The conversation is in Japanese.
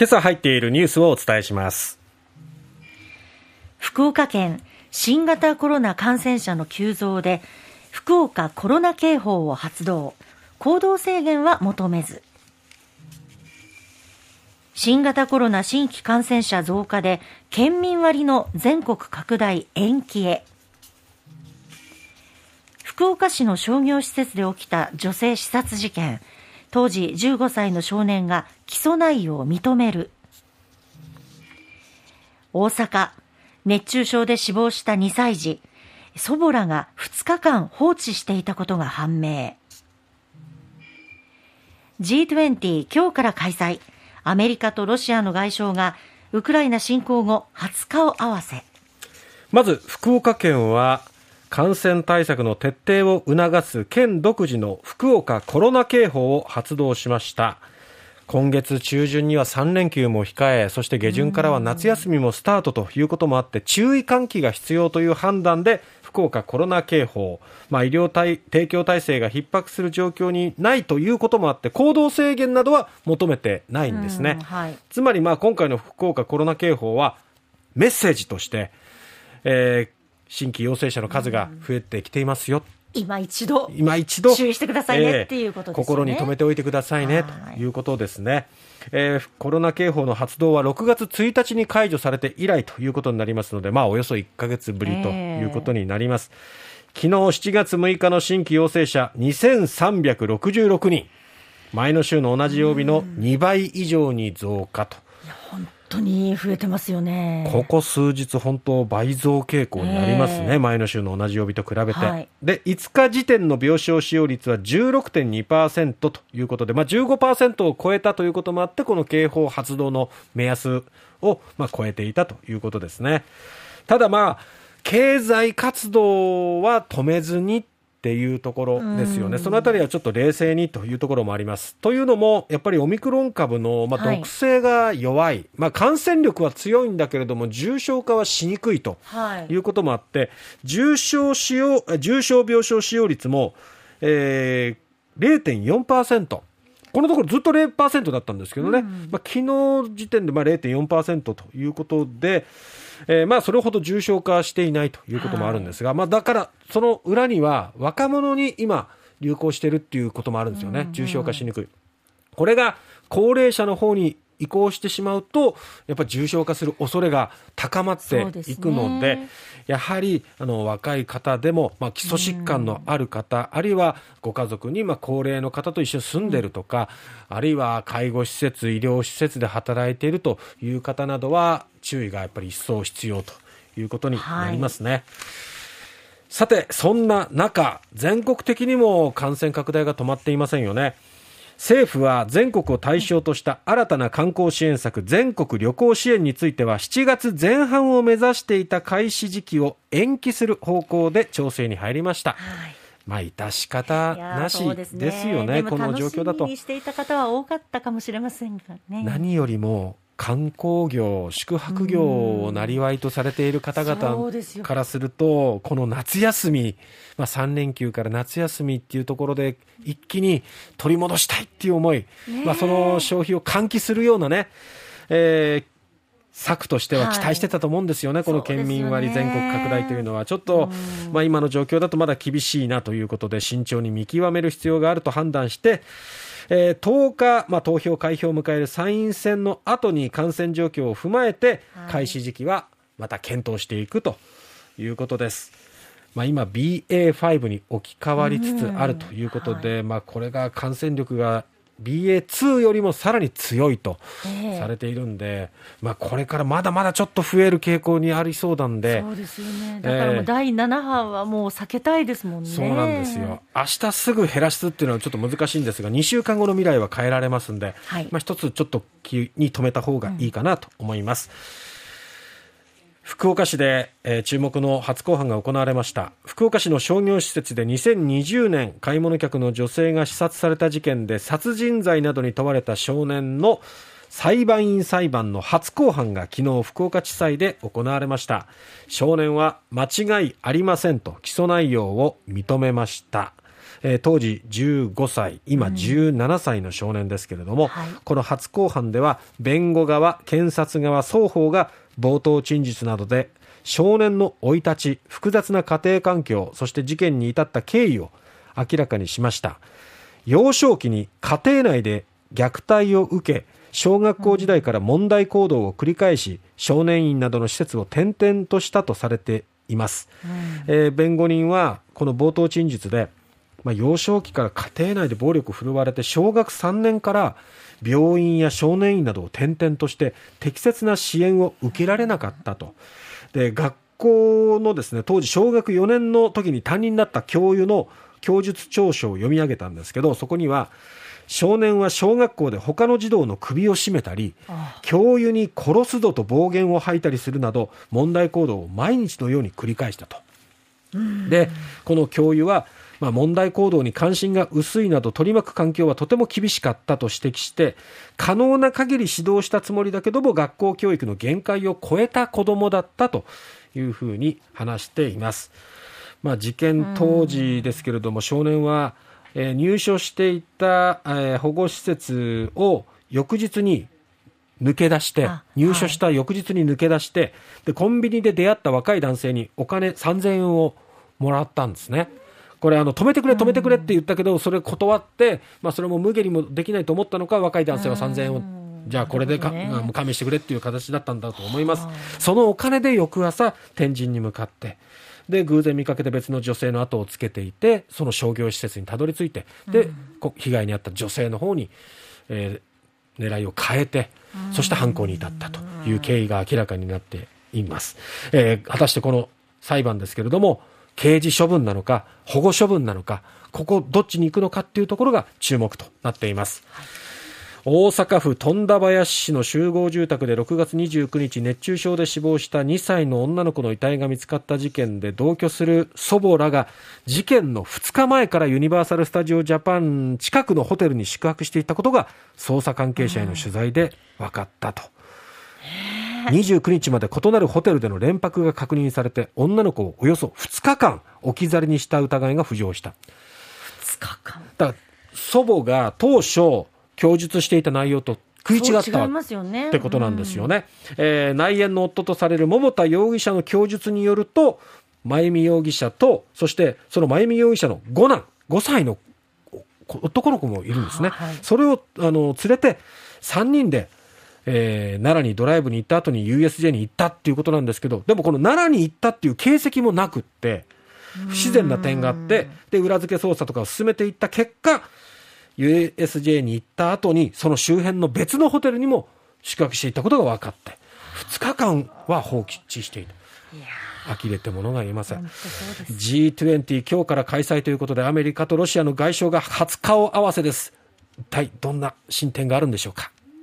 今朝入っているニュースをお伝えします。福岡県新型コロナ感染者の急増で福岡コロナ警報を発動。行動制限は求めず。新型コロナ新規感染者増加で県民割の全国拡大延期へ。福岡市の商業施設で起きた女性刺殺事件。当時15歳の少年が起訴内容を認める。大阪、熱中症で死亡した2歳児、祖母らが2日間放置していたことが判明。G20 今日から開催。アメリカとロシアの外相がウクライナ侵攻後20日を合わせ。まず福岡県は感染対策の徹底を促す県独自の福岡コロナ警報を発動しました。今月中旬には3連休も控えそして下旬からは夏休みもスタートということもあって注意喚起が必要という判断で福岡コロナ警報、まあ、医療提供体制が逼迫する状況にないということもあって行動制限などは求めてないんですね、はい、つまりまあ今回の福岡コロナ警報はメッセージとして、えー新規陽性者の数が増えてきていますよ。今一度、今一度注意してくださいね、っていうことですね。心に留めておいてくださいね、ということですね。えー、コロナ警報の発動は6月1日に解除されて以来ということになりますので、まあ、およそ1か月ぶりということになります。えー、昨日7月6日の新規陽性者2366人。前の週の同じ曜日の2倍以上に増加と。当に増えてますよね。ここ数日、本当、倍増傾向になりますね、前の週の同じ曜日と比べて、はい、で5日時点の病床使用率は16.2%ということで、まあ、15%を超えたということもあって、この警報発動の目安を、まあ、超えていたということですね。ただまあ経済活動は止めずにっていうところですよね、そのあたりはちょっと冷静にというところもあります。というのも、やっぱりオミクロン株の、まあ、毒性が弱い、はい、まあ、感染力は強いんだけれども、重症化はしにくいとい。うこともあって、はい、重症使用重症病床使用率も、えー、0.4%。このところずっと0%だったんですけどね、うん、まあ、昨日時点でまあ0.4%ということで、えー、まあそれほど重症化していないということもあるんですが、はい、まあ、だからその裏には若者に今流行しているっていうこともあるんですよね、重症化しにくい。これが高齢者の方に移行してしまうと、やっぱり重症化する恐れが高まっていくので、でね、やはりあの若い方でも、まあ、基礎疾患のある方、あるいはご家族に、まあ、高齢の方と一緒に住んでいるとか、あるいは介護施設、医療施設で働いているという方などは、注意がやっぱり一層必要ということになりますね。はいさて、そんな中、全国的にも感染拡大が止まっていませんよね。政府は全国を対象とした新たな観光支援策全国旅行支援については7月前半を目指していた開始時期を延期する方向で調整に入りました。はいまあ、致し方なしですよね、この状況だと。していた方は多かったかもしれませんがね。何よりも観光業、宿泊業をなりわいとされている方々からすると、この夏休み、まあ、3連休から夏休みっていうところで、一気に取り戻したいっていう思い、まあ、その消費を喚起するようなね、えー、策としては期待してたと思うんですよね、はい、この県民割全国拡大というのは、ちょっと、まあ、今の状況だとまだ厳しいなということで、慎重に見極める必要があると判断して、えー、10日、まあ、投票開票を迎える参院選の後に感染状況を踏まえて、開始時期はまた検討していくということです。まあ、今、BA.5 に置き換わりつつあるということで、はい、まあ、これが感染力が BA.2 よりもさらに強いとされているんで、えー、まあ、これからまだまだちょっと増える傾向にありそうなんで、そうですよね、だからもう第7波はもう避けたいですもんね、そうなんですよ、明日すぐ減らすっていうのはちょっと難しいんですが、2週間後の未来は変えられますんで、はい、まあ、一つちょっと気に留めた方がいいかなと思います。うん福岡市で、えー、注目の初公判が行われました。福岡市の商業施設で2020年買い物客の女性が刺殺された事件で殺人罪などに問われた少年の裁判員裁判の初公判が昨日福岡地裁で行われました。少年は間違いありませんと起訴内容を認めました。えー、当時15歳、今17歳の少年ですけれども、うんはい、この初公判では、弁護側、検察側、双方が冒頭陳述などで、少年の生い立ち、複雑な家庭環境、そして事件に至った経緯を明らかにしました。幼少期に家庭内で虐待を受け、小学校時代から問題行動を繰り返し、少年院などの施設を転々としたとされています。うん、えー、弁護人は、この冒頭陳述で、まあ、幼少期から家庭内で暴力を振るわれて、小学3年から病院や少年院などを転々として適切な支援を受けられなかったと。で、学校のですね、当時小学4年の時に担任だった教諭の供述調書を読み上げたんですけど、そこには、少年は小学校で他の児童の首を絞めたり、教諭に殺すぞと暴言を吐いたりするなど、問題行動を毎日のように繰り返したと。で、この教諭は、まあ、問題行動に関心が薄いなど取り巻く環境はとても厳しかったと指摘して可能な限り指導したつもりだけども学校教育の限界を超えた子どもだったというふうに話しています。まあ、事件当時ですけれども少年は、えー、入所していた、えー、保護施設を翌日に抜け出して、入所した翌日に抜け出して、で、コンビニで出会った若い男性にお金3000円をもらったんですね。これあの止めてくれ止めてくれって言ったけど、それ断って、まあそれも無下にもできないと思ったのか、若い男性は3000円を、じゃあこれでか、ね、加盟してくれっていう形だったんだと思います。そのお金で翌朝、天神に向かって、で、偶然見かけて別の女性の後をつけていて、その商業施設にたどり着いて、で、被害に遭った女性の方に、えー、狙いを変えて、そして犯行に至ったという経緯が明らかになっています。えー、果たしてこの裁判ですけれども、刑事処分なのか、保護処分なのか、ここどっちに行くのかっていうところが注目となっています。はい大阪府富田林市の集合住宅で6月29日熱中症で死亡した2歳の女の子の遺体が見つかった事件で同居する祖母らが事件の2日前からユニバーサル・スタジオ・ジャパン近くのホテルに宿泊していたことが捜査関係者への取材で分かったと。29日まで異なるホテルでの連泊が確認されて、女の子をおよそ2日間置き去りにした疑いが浮上した。2日間だから祖母が当初供述していた内容と食い違ったってことなんですよね。えー、内縁の夫とされる桃田容疑者の供述によると、真由美容疑者と、そしてその真由美容疑者の五男、5歳の男の子もいるんですね。はい、それをあの連れて3人でえー、奈良にドライブに行った後に USJ に行ったっていうことなんですけど、でもこの奈良に行ったっていう形跡もなくって、不自然な点があって、で、裏付け捜査とかを進めていった結果、USJ に行った後に、その周辺の別のホテルにも宿泊していたことが分かって、2日間は放棄していた。呆れてものが言えません。G20 今日から開催ということで、アメリカとロシアの外相が初顔合わせです。一体どんな進展があるんでしょうか。